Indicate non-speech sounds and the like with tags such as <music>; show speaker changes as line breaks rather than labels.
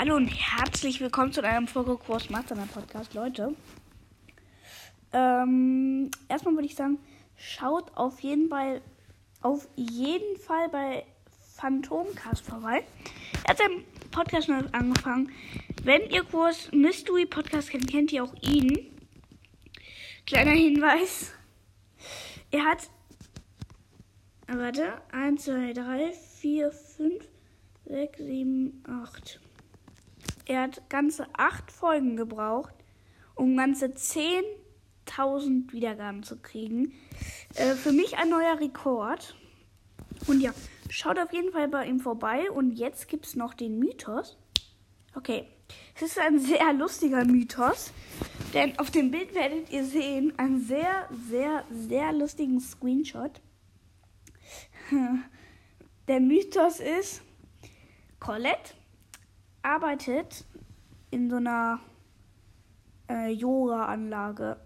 Hallo und herzlich willkommen zu einem Folge Kurs Mastermind Podcast, Leute. Ähm, erstmal würde ich sagen, schaut auf jeden Fall auf jeden Fall bei Phantomcast vorbei. Er hat seinen Podcast schon angefangen. Wenn ihr Kurs Mystery Podcast kennt, kennt ihr auch ihn. Kleiner Hinweis. Er hat. Warte. 1, 2, 3, 4, 5, 6, 7, 8. Er hat ganze 8 Folgen gebraucht, um ganze 10.000 Wiedergaben zu kriegen. Äh, für mich ein neuer Rekord. Und ja, schaut auf jeden Fall bei ihm vorbei. Und jetzt gibt es noch den Mythos. Okay, es ist ein sehr lustiger Mythos. Denn auf dem Bild werdet ihr sehen einen sehr, sehr, sehr lustigen Screenshot. <laughs> Der Mythos ist, Colette arbeitet in so einer äh, Yoga-Anlage